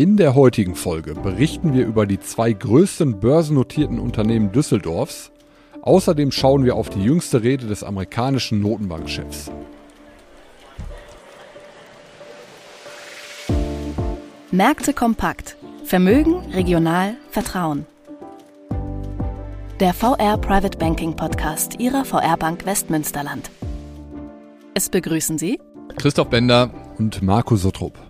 In der heutigen Folge berichten wir über die zwei größten börsennotierten Unternehmen Düsseldorfs. Außerdem schauen wir auf die jüngste Rede des amerikanischen Notenbankchefs. Märkte kompakt. Vermögen, regional, Vertrauen. Der VR Private Banking Podcast Ihrer VR Bank Westmünsterland. Es begrüßen Sie Christoph Bender und Marco Sottrup.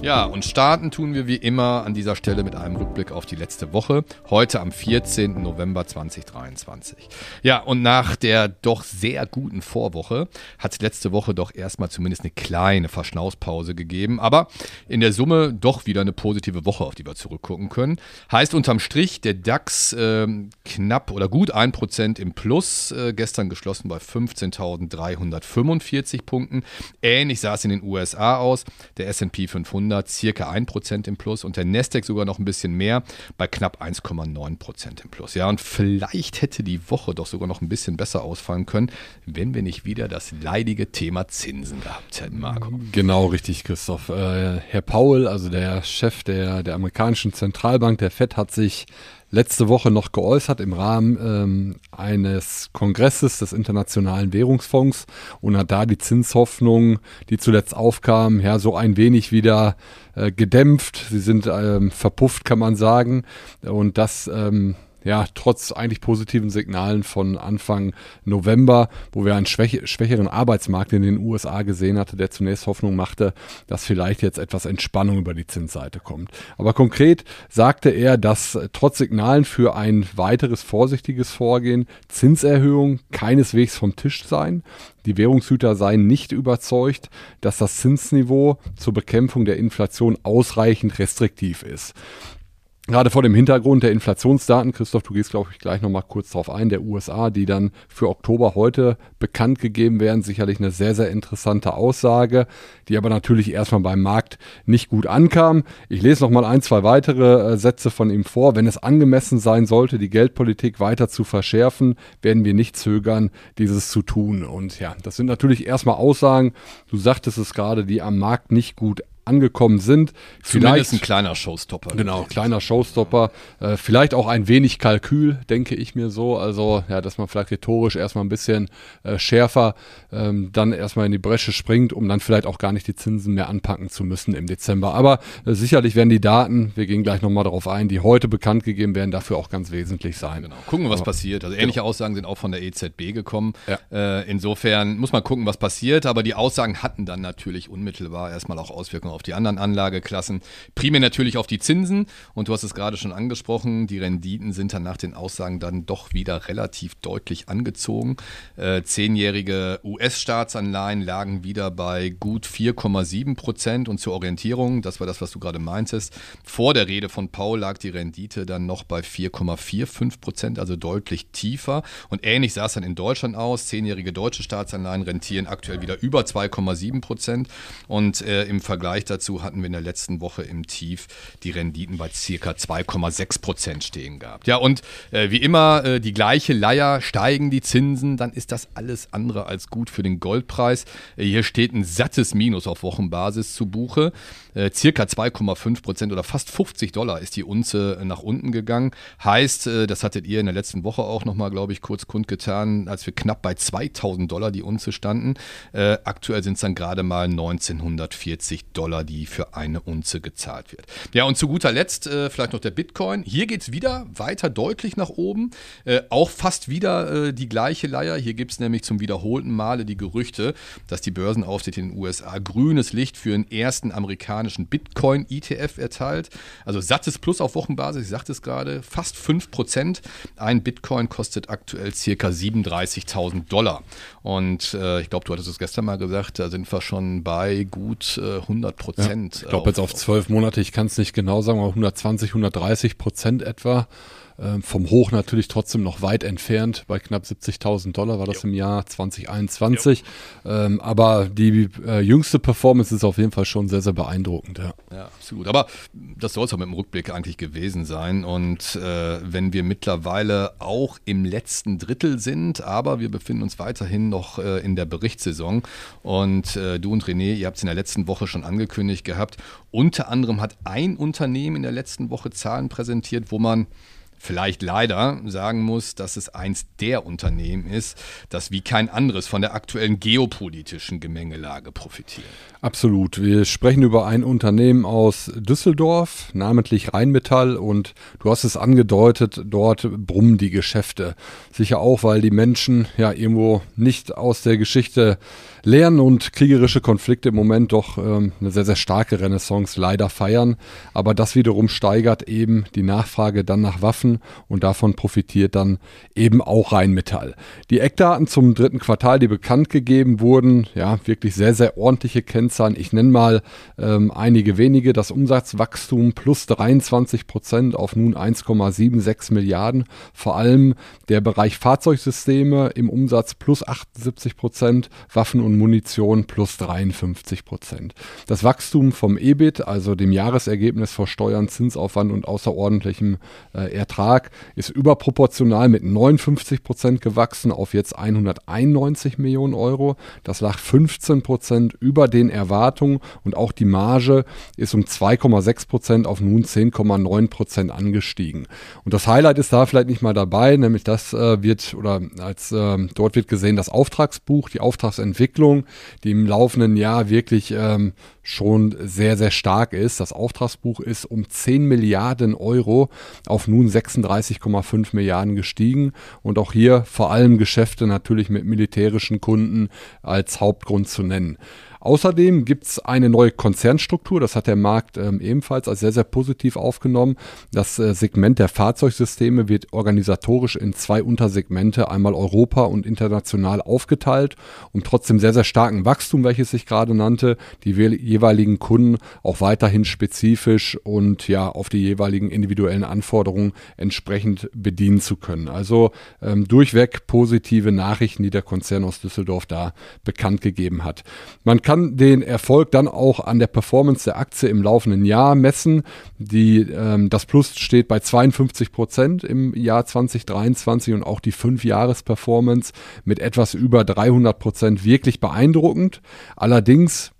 Ja, und starten tun wir wie immer an dieser Stelle mit einem Rückblick auf die letzte Woche. Heute am 14. November 2023. Ja, und nach der doch sehr guten Vorwoche hat es letzte Woche doch erstmal zumindest eine kleine Verschnauspause gegeben. Aber in der Summe doch wieder eine positive Woche, auf die wir zurückgucken können. Heißt unterm Strich, der DAX äh, knapp oder gut 1% im Plus. Äh, gestern geschlossen bei 15.345 Punkten. Ähnlich sah es in den USA aus. Der SP 500 500 circa 1% im Plus und der Nasdaq sogar noch ein bisschen mehr bei knapp 1,9% im Plus. Ja, und vielleicht hätte die Woche doch sogar noch ein bisschen besser ausfallen können, wenn wir nicht wieder das leidige Thema Zinsen gehabt hätten, Marco. Genau, richtig, Christoph. Äh, Herr Paul, also der Chef der, der amerikanischen Zentralbank, der FED, hat sich letzte Woche noch geäußert im Rahmen ähm, eines Kongresses des Internationalen Währungsfonds und hat da die Zinshoffnungen, die zuletzt aufkamen, ja, so ein wenig wieder äh, gedämpft. Sie sind ähm, verpufft, kann man sagen. Und das ähm, ja, trotz eigentlich positiven Signalen von Anfang November, wo wir einen schwäch schwächeren Arbeitsmarkt in den USA gesehen hatte, der zunächst Hoffnung machte, dass vielleicht jetzt etwas Entspannung über die Zinsseite kommt. Aber konkret sagte er, dass trotz Signalen für ein weiteres vorsichtiges Vorgehen Zinserhöhungen keineswegs vom Tisch seien. Die Währungshüter seien nicht überzeugt, dass das Zinsniveau zur Bekämpfung der Inflation ausreichend restriktiv ist. Gerade vor dem Hintergrund der Inflationsdaten, Christoph, du gehst, glaube ich, gleich nochmal kurz drauf ein, der USA, die dann für Oktober heute bekannt gegeben werden, sicherlich eine sehr, sehr interessante Aussage, die aber natürlich erstmal beim Markt nicht gut ankam. Ich lese nochmal ein, zwei weitere äh, Sätze von ihm vor. Wenn es angemessen sein sollte, die Geldpolitik weiter zu verschärfen, werden wir nicht zögern, dieses zu tun. Und ja, das sind natürlich erstmal Aussagen, du sagtest es gerade, die am Markt nicht gut angekommen sind. Zumindest vielleicht ein kleiner Showstopper. Genau, kleiner Showstopper. Äh, vielleicht auch ein wenig Kalkül, denke ich mir so. Also, ja, dass man vielleicht rhetorisch erstmal ein bisschen äh, schärfer ähm, dann erstmal in die Bresche springt, um dann vielleicht auch gar nicht die Zinsen mehr anpacken zu müssen im Dezember. Aber äh, sicherlich werden die Daten, wir gehen gleich nochmal darauf ein, die heute bekannt gegeben werden, dafür auch ganz wesentlich sein. Genau. Gucken wir, was aber, passiert. Also ähnliche genau. Aussagen sind auch von der EZB gekommen. Ja. Äh, insofern muss man gucken, was passiert. Aber die Aussagen hatten dann natürlich unmittelbar erstmal auch Auswirkungen auf die anderen Anlageklassen. Primär natürlich auf die Zinsen und du hast es gerade schon angesprochen, die Renditen sind dann nach den Aussagen dann doch wieder relativ deutlich angezogen. Äh, zehnjährige US-Staatsanleihen lagen wieder bei gut 4,7 Prozent und zur Orientierung, das war das, was du gerade meintest, vor der Rede von Paul lag die Rendite dann noch bei 4,45 Prozent, also deutlich tiefer und ähnlich sah es dann in Deutschland aus. Zehnjährige deutsche Staatsanleihen rentieren aktuell wieder über 2,7 Prozent und äh, im Vergleich dazu hatten wir in der letzten Woche im Tief die Renditen bei circa 2,6 Prozent stehen gehabt. Ja, und äh, wie immer äh, die gleiche Leier, steigen die Zinsen, dann ist das alles andere als gut für den Goldpreis. Äh, hier steht ein sattes Minus auf Wochenbasis zu Buche. Äh, circa 2,5 Prozent oder fast 50 Dollar ist die Unze nach unten gegangen. Heißt, äh, das hattet ihr in der letzten Woche auch nochmal, glaube ich, kurz kundgetan, als wir knapp bei 2000 Dollar die Unze standen. Äh, aktuell sind es dann gerade mal 1940 Dollar, die für eine Unze gezahlt wird. Ja, und zu guter Letzt äh, vielleicht noch der Bitcoin. Hier geht es wieder weiter deutlich nach oben. Äh, auch fast wieder äh, die gleiche Leier. Hier gibt es nämlich zum wiederholten Male die Gerüchte, dass die Börsenaufsicht in den USA grünes Licht für den ersten amerikanischen Bitcoin-ETF erteilt. Also sattes Plus auf Wochenbasis, ich sagte es gerade, fast 5%. Ein Bitcoin kostet aktuell circa 37.000 Dollar. Und äh, ich glaube, du hattest es gestern mal gesagt, da sind wir schon bei gut äh, 100 Prozent. Ja, ich glaube jetzt auf zwölf Monate, ich kann es nicht genau sagen, aber 120, 130 Prozent etwa. Äh, vom Hoch natürlich trotzdem noch weit entfernt. Bei knapp 70.000 Dollar war das jo. im Jahr 2021. Ähm, aber die äh, jüngste Performance ist auf jeden Fall schon sehr, sehr beeindruckend. Ja, ja absolut. Aber das soll es auch mit dem Rückblick eigentlich gewesen sein. Und äh, wenn wir mittlerweile auch im letzten Drittel sind, aber wir befinden uns weiterhin noch äh, in der Berichtssaison. Und äh, du und René, ihr habt es in der letzten Woche schon angekündigt gehabt. Unter anderem hat ein Unternehmen in der letzten Woche Zahlen präsentiert, wo man vielleicht leider sagen muss, dass es eins der Unternehmen ist, das wie kein anderes von der aktuellen geopolitischen Gemengelage profitiert. Absolut. Wir sprechen über ein Unternehmen aus Düsseldorf, namentlich Rheinmetall und du hast es angedeutet, dort brummen die Geschäfte. Sicher auch, weil die Menschen ja irgendwo nicht aus der Geschichte lernen und kriegerische Konflikte im Moment doch ähm, eine sehr, sehr starke Renaissance leider feiern. Aber das wiederum steigert eben die Nachfrage dann nach Waffen und davon profitiert dann eben auch Rheinmetall. Die Eckdaten zum dritten Quartal, die bekannt gegeben wurden, ja, wirklich sehr, sehr ordentliche Kennzahlen. Ich nenne mal ähm, einige wenige. Das Umsatzwachstum plus 23 Prozent auf nun 1,76 Milliarden. Vor allem der Bereich Fahrzeugsysteme im Umsatz plus 78 Prozent, Waffen und Munition plus 53 Prozent. Das Wachstum vom EBIT, also dem Jahresergebnis vor Steuern, Zinsaufwand und außerordentlichem äh, Ertrag, ist überproportional mit 59 Prozent gewachsen auf jetzt 191 Millionen Euro. Das lag 15 Prozent über den Erwartungen und auch die Marge ist um 2,6 Prozent auf nun 10,9 Prozent angestiegen. Und das Highlight ist da vielleicht nicht mal dabei, nämlich das äh, wird oder als äh, dort wird gesehen das Auftragsbuch, die Auftragsentwicklung Entwicklung, die im laufenden Jahr wirklich ähm, schon sehr, sehr stark ist. Das Auftragsbuch ist um 10 Milliarden Euro auf nun 36,5 Milliarden gestiegen und auch hier vor allem Geschäfte natürlich mit militärischen Kunden als Hauptgrund zu nennen. Außerdem gibt es eine neue Konzernstruktur, das hat der Markt ähm, ebenfalls als sehr, sehr positiv aufgenommen. Das äh, Segment der Fahrzeugsysteme wird organisatorisch in zwei Untersegmente, einmal Europa und international aufgeteilt, um trotzdem sehr, sehr starken Wachstum, welches ich gerade nannte, die jeweiligen Kunden auch weiterhin spezifisch und ja auf die jeweiligen individuellen Anforderungen entsprechend bedienen zu können. Also ähm, durchweg positive Nachrichten, die der Konzern aus Düsseldorf da bekannt gegeben hat. Man kann den Erfolg dann auch an der Performance der Aktie im laufenden Jahr messen. Die, ähm, das Plus steht bei 52 Prozent im Jahr 2023 und auch die 5-Jahres-Performance mit etwas über 300 Prozent wirklich beeindruckend. Allerdings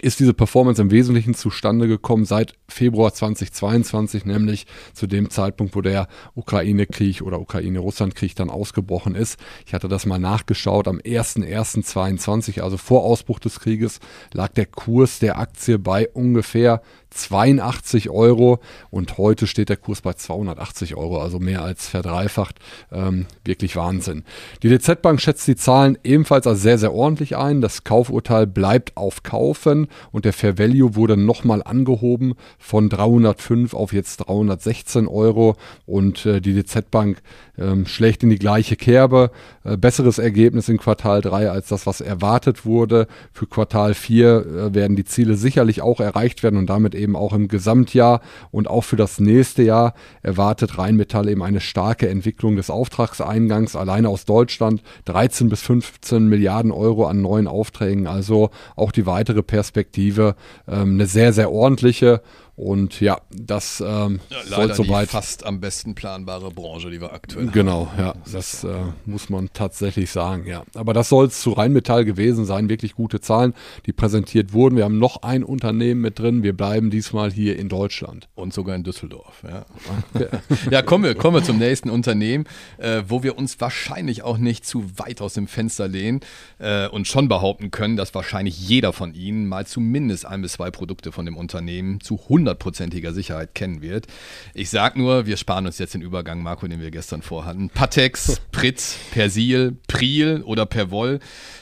ist diese Performance im Wesentlichen zustande gekommen seit Februar 2022, nämlich zu dem Zeitpunkt, wo der Ukraine-Krieg oder Ukraine-Russland-Krieg dann ausgebrochen ist. Ich hatte das mal nachgeschaut. Am 01.01.22, also vor Ausbruch des Krieges, lag der Kurs der Aktie bei ungefähr 82 Euro und heute steht der Kurs bei 280 Euro, also mehr als verdreifacht. Ähm, wirklich Wahnsinn. Die DZ Bank schätzt die Zahlen ebenfalls als sehr, sehr ordentlich ein. Das Kaufurteil bleibt auf Kaufen und der Fair Value wurde nochmal angehoben von 305 auf jetzt 316 Euro und äh, die DZ Bank ähm, schlägt in die gleiche Kerbe. Äh, besseres Ergebnis in Quartal 3 als das, was erwartet wurde. Für Quartal 4 äh, werden die Ziele sicherlich auch erreicht werden und damit eben auch im Gesamtjahr und auch für das nächste Jahr erwartet Rheinmetall eben eine starke Entwicklung des Auftragseingangs alleine aus Deutschland 13 bis 15 Milliarden Euro an neuen Aufträgen. Also auch die weitere Perspektive ähm, eine sehr, sehr ordentliche und ja, das ähm, ja, soll soweit. fast am besten planbare Branche, die wir aktuell genau, haben. Genau, ja, das äh, muss man tatsächlich sagen, ja. Aber das soll es zu Rheinmetall gewesen sein, wirklich gute Zahlen, die präsentiert wurden. Wir haben noch ein Unternehmen mit drin, wir bleiben diesmal hier in Deutschland. Und sogar in Düsseldorf, ja. ja, kommen wir, kommen wir zum nächsten Unternehmen, äh, wo wir uns wahrscheinlich auch nicht zu weit aus dem Fenster lehnen äh, und schon behaupten können, dass wahrscheinlich jeder von Ihnen mal zumindest ein bis zwei Produkte von dem Unternehmen zu 100 hundertprozentiger Sicherheit kennen wird. Ich sage nur, wir sparen uns jetzt den Übergang, Marco, den wir gestern vorhatten. Patex, Pritz, Persil, Priel oder Perwoll.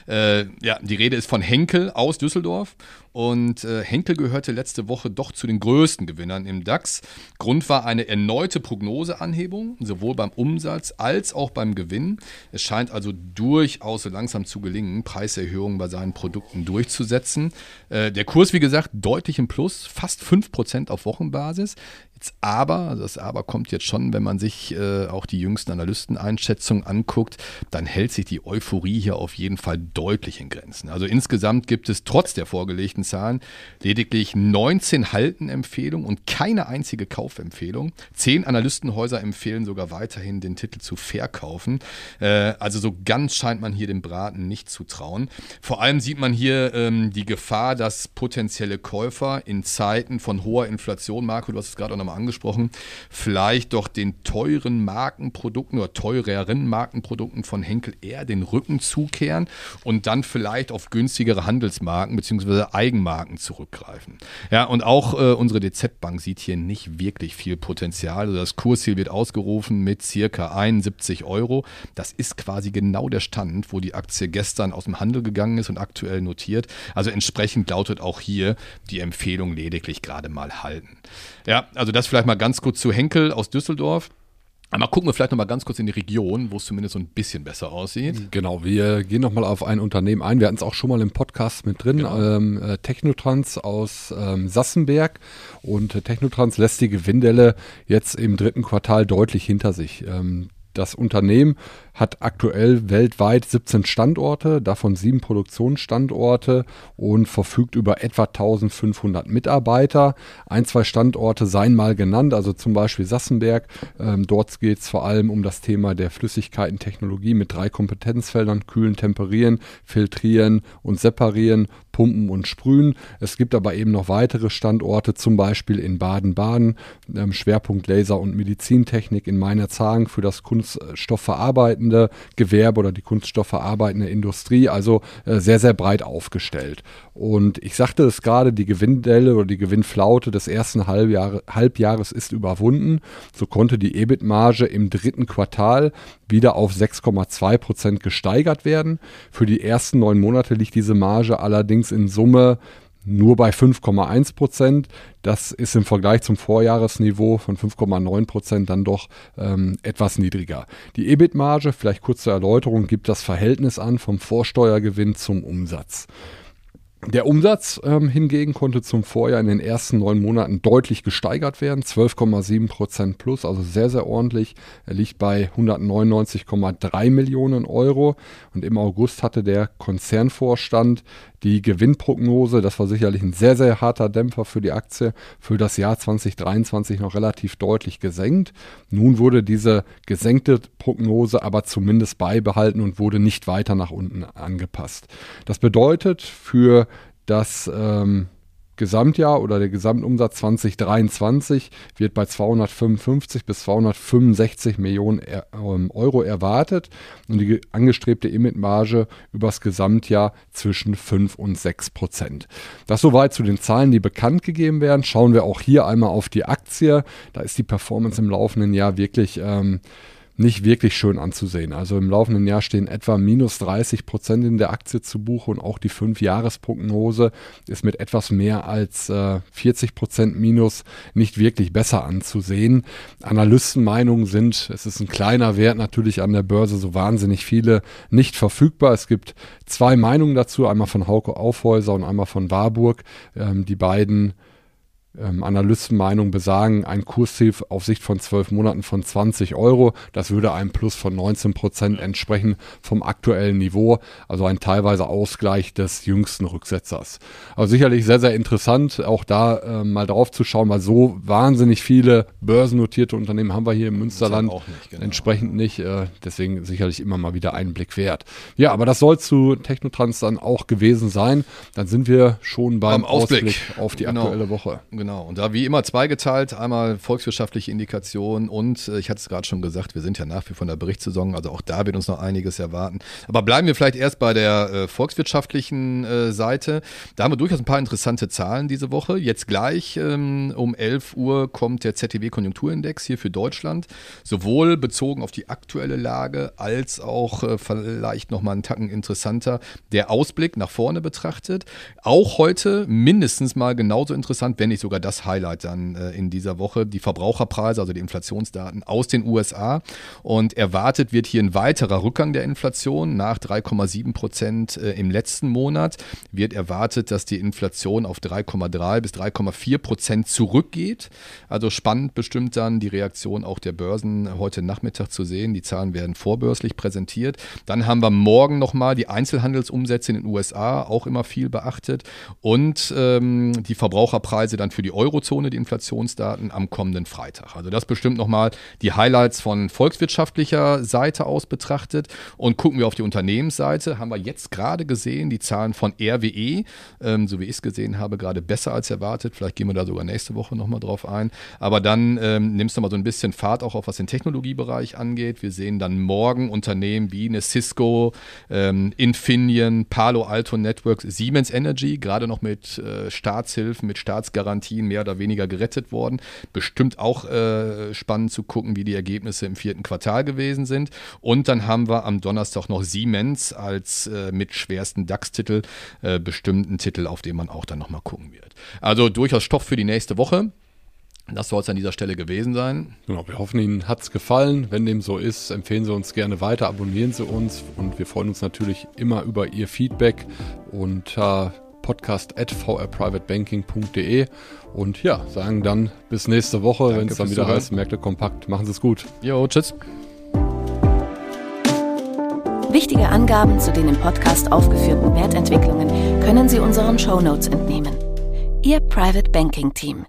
Äh, ja, die Rede ist von Henkel aus Düsseldorf und äh, Henkel gehörte letzte Woche doch zu den größten Gewinnern im DAX. Grund war eine erneute Prognoseanhebung, sowohl beim Umsatz als auch beim Gewinn. Es scheint also durchaus langsam zu gelingen, Preiserhöhungen bei seinen Produkten durchzusetzen. Äh, der Kurs, wie gesagt, deutlich im Plus, fast 5% auf Wochenbasis. Jetzt aber, also das aber kommt jetzt schon, wenn man sich äh, auch die jüngsten Analysteneinschätzungen anguckt, dann hält sich die Euphorie hier auf jeden Fall deutlich in Grenzen. Also insgesamt gibt es trotz der vorgelegten Zahlen lediglich 19 Haltenempfehlungen und keine einzige Kaufempfehlung. Zehn Analystenhäuser empfehlen sogar weiterhin, den Titel zu verkaufen. Äh, also so ganz scheint man hier dem Braten nicht zu trauen. Vor allem sieht man hier ähm, die Gefahr, dass potenzielle Käufer in Zeiten von hoher Inflation, Marco, du hast es gerade auch noch nochmal angesprochen, vielleicht doch den teuren Markenprodukten oder teureren Markenprodukten von Henkel eher den Rücken zukehren und dann vielleicht auf günstigere Handelsmarken bzw. Eigenmarken zurückgreifen. Ja, und auch äh, unsere DZ-Bank sieht hier nicht wirklich viel Potenzial. Also das Kursziel wird ausgerufen mit circa 71 Euro. Das ist quasi genau der Stand, wo die Aktie gestern aus dem Handel gegangen ist und aktuell notiert. Also entsprechend lautet auch hier die Empfehlung lediglich gerade mal halten. Ja, also das vielleicht mal ganz kurz zu Henkel aus Düsseldorf. Aber gucken wir vielleicht noch mal ganz kurz in die Region, wo es zumindest so ein bisschen besser aussieht. Genau, wir gehen noch mal auf ein Unternehmen ein. Wir hatten es auch schon mal im Podcast mit drin. Genau. Ähm, äh, Technotrans aus ähm, Sassenberg. Und äh, Technotrans lässt die Gewinndelle jetzt im dritten Quartal deutlich hinter sich. Ähm, das Unternehmen hat aktuell weltweit 17 Standorte, davon sieben Produktionsstandorte und verfügt über etwa 1500 Mitarbeiter. Ein, zwei Standorte seien mal genannt, also zum Beispiel Sassenberg. Ähm, dort geht es vor allem um das Thema der Flüssigkeitentechnologie mit drei Kompetenzfeldern, kühlen, temperieren, filtrieren und separieren, pumpen und sprühen. Es gibt aber eben noch weitere Standorte, zum Beispiel in Baden-Baden, ähm, Schwerpunkt Laser- und Medizintechnik in Meinerzhagen für das kunststoffverarbeitende Gewerbe oder die kunststoffverarbeitende Industrie, also äh, sehr, sehr breit aufgestellt. Und ich sagte es gerade, die Gewinndelle oder die Gewinnflaute des ersten Halbjahre, Halbjahres ist überwunden. So konnte die EBIT-Marge im dritten Quartal wieder auf 6,2 Prozent gesteigert werden. Für die ersten neun Monate liegt diese Marge allerdings in Summe nur bei 5,1 Prozent. Das ist im Vergleich zum Vorjahresniveau von 5,9 Prozent dann doch ähm, etwas niedriger. Die EBIT-Marge, vielleicht kurz zur Erläuterung, gibt das Verhältnis an vom Vorsteuergewinn zum Umsatz. Der Umsatz ähm, hingegen konnte zum Vorjahr in den ersten neun Monaten deutlich gesteigert werden, 12,7 Prozent plus, also sehr, sehr ordentlich. Er liegt bei 199,3 Millionen Euro und im August hatte der Konzernvorstand die Gewinnprognose, das war sicherlich ein sehr, sehr harter Dämpfer für die Aktie, für das Jahr 2023 noch relativ deutlich gesenkt. Nun wurde diese gesenkte Prognose aber zumindest beibehalten und wurde nicht weiter nach unten angepasst. Das bedeutet für das ähm, Gesamtjahr oder der Gesamtumsatz 2023 wird bei 255 bis 265 Millionen ähm, Euro erwartet und die angestrebte EBIT-Marge übers Gesamtjahr zwischen 5 und 6 Prozent. Das soweit zu den Zahlen, die bekannt gegeben werden. Schauen wir auch hier einmal auf die Aktie. Da ist die Performance im laufenden Jahr wirklich ähm, nicht wirklich schön anzusehen. Also im laufenden Jahr stehen etwa minus 30 Prozent in der Aktie zu Buche und auch die 5-Jahres-Prognose ist mit etwas mehr als äh, 40 Prozent minus nicht wirklich besser anzusehen. Analystenmeinungen sind, es ist ein kleiner Wert natürlich an der Börse, so wahnsinnig viele nicht verfügbar. Es gibt zwei Meinungen dazu, einmal von Hauke Aufhäuser und einmal von Warburg. Ähm, die beiden ähm, Analystenmeinung besagen, ein Kursziel auf Sicht von zwölf Monaten von 20 Euro. Das würde einem Plus von 19 Prozent entsprechen vom aktuellen Niveau, also ein teilweise Ausgleich des jüngsten Rücksetzers. Also sicherlich sehr, sehr interessant, auch da äh, mal drauf zu schauen, weil so wahnsinnig viele börsennotierte Unternehmen haben wir hier im Münsterland nicht, genau. entsprechend nicht. Äh, deswegen sicherlich immer mal wieder einen Blick wert. Ja, aber das soll zu Technotrans dann auch gewesen sein. Dann sind wir schon beim, Ausblick. Ausblick. auf die genau. aktuelle Woche. Genau. Genau, und da wie immer zweigeteilt, einmal volkswirtschaftliche Indikation und äh, ich hatte es gerade schon gesagt, wir sind ja nach wie vor in der Berichtssaison, also auch da wird uns noch einiges erwarten. Aber bleiben wir vielleicht erst bei der äh, volkswirtschaftlichen äh, Seite. Da haben wir durchaus ein paar interessante Zahlen diese Woche. Jetzt gleich ähm, um 11 Uhr kommt der ZTW-Konjunkturindex hier für Deutschland, sowohl bezogen auf die aktuelle Lage als auch äh, vielleicht nochmal einen Tacken interessanter der Ausblick nach vorne betrachtet. Auch heute mindestens mal genauso interessant, wenn nicht sogar sogar das Highlight dann äh, in dieser Woche. Die Verbraucherpreise, also die Inflationsdaten aus den USA. Und erwartet wird hier ein weiterer Rückgang der Inflation nach 3,7 Prozent äh, im letzten Monat. Wird erwartet, dass die Inflation auf 3,3 bis 3,4 Prozent zurückgeht. Also spannend bestimmt dann die Reaktion auch der Börsen heute Nachmittag zu sehen. Die Zahlen werden vorbörslich präsentiert. Dann haben wir morgen nochmal die Einzelhandelsumsätze in den USA, auch immer viel beachtet. Und ähm, die Verbraucherpreise dann für die Eurozone, die Inflationsdaten am kommenden Freitag. Also das bestimmt nochmal die Highlights von volkswirtschaftlicher Seite aus betrachtet. Und gucken wir auf die Unternehmensseite, haben wir jetzt gerade gesehen, die Zahlen von RWE, ähm, so wie ich es gesehen habe, gerade besser als erwartet. Vielleicht gehen wir da sogar nächste Woche nochmal drauf ein. Aber dann ähm, nimmst du mal so ein bisschen Fahrt auch auf, was den Technologiebereich angeht. Wir sehen dann morgen Unternehmen wie eine Cisco, ähm, Infineon, Palo Alto Networks, Siemens Energy, gerade noch mit äh, Staatshilfen, mit Staatsgarantien mehr oder weniger gerettet worden. Bestimmt auch äh, spannend zu gucken, wie die Ergebnisse im vierten Quartal gewesen sind. Und dann haben wir am Donnerstag noch Siemens als äh, mit schwersten DAX-Titel, äh, bestimmten Titel, auf den man auch dann nochmal gucken wird. Also durchaus Stoff für die nächste Woche. Das soll es an dieser Stelle gewesen sein. Genau, wir hoffen, Ihnen hat es gefallen. Wenn dem so ist, empfehlen Sie uns gerne weiter, abonnieren Sie uns und wir freuen uns natürlich immer über Ihr Feedback unter podcast.vrprivatebanking.de und ja, sagen dann bis nächste Woche, wenn es dann wieder heißt, Märkte kompakt. Machen Sie es gut. Jo, tschüss. Wichtige Angaben zu den im Podcast aufgeführten Wertentwicklungen können Sie unseren Shownotes entnehmen. Ihr Private Banking Team